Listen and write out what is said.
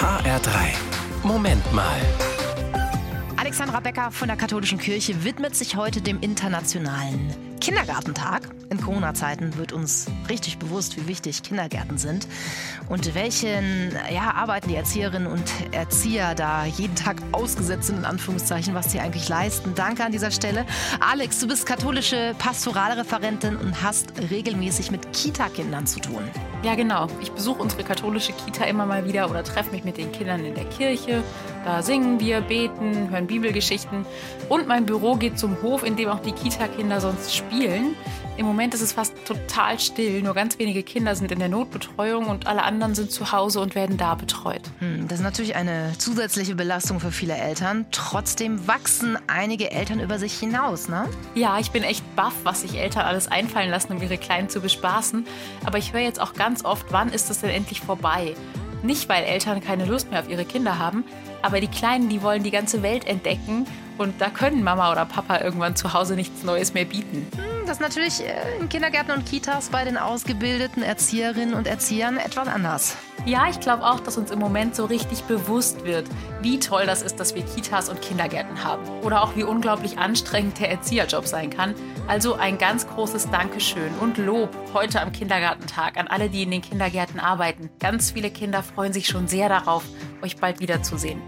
HR3. Moment mal. Alexandra Becker von der Katholischen Kirche widmet sich heute dem internationalen Kindergartentag. In Corona-Zeiten wird uns richtig bewusst, wie wichtig Kindergärten sind und welchen ja, Arbeiten die Erzieherinnen und Erzieher da jeden Tag ausgesetzt sind, in Anführungszeichen, was sie eigentlich leisten. Danke an dieser Stelle. Alex, du bist katholische Pastoralreferentin und hast regelmäßig mit Kita-Kindern zu tun. Ja, genau. Ich besuche unsere katholische Kita immer mal wieder oder treffe mich mit den Kindern in der Kirche. Da singen wir, beten, hören Bibelgeschichten. Und mein Büro geht zum Hof, in dem auch die Kita-Kinder sonst spielen. Im Moment ist es fast total still. Nur ganz wenige Kinder sind in der Notbetreuung und alle anderen sind zu Hause und werden da betreut. Hm, das ist natürlich eine zusätzliche Belastung für viele Eltern. Trotzdem wachsen einige Eltern über sich hinaus, ne? Ja, ich bin echt baff, was sich Eltern alles einfallen lassen, um ihre Kleinen zu bespaßen. Aber ich höre jetzt auch ganz oft, wann ist es denn endlich vorbei? Nicht, weil Eltern keine Lust mehr auf ihre Kinder haben, aber die Kleinen, die wollen die ganze Welt entdecken und da können Mama oder Papa irgendwann zu Hause nichts Neues mehr bieten. Hm, das ist natürlich äh, in Kindergärten und Kitas bei den ausgebildeten Erzieherinnen und Erziehern etwas anders. Ja, ich glaube auch, dass uns im Moment so richtig bewusst wird, wie toll das ist, dass wir Kitas und Kindergärten haben. Oder auch wie unglaublich anstrengend der Erzieherjob sein kann. Also ein ganz großes Dankeschön und Lob heute am Kindergartentag an alle, die in den Kindergärten arbeiten. Ganz viele Kinder freuen sich schon sehr darauf, euch bald wiederzusehen.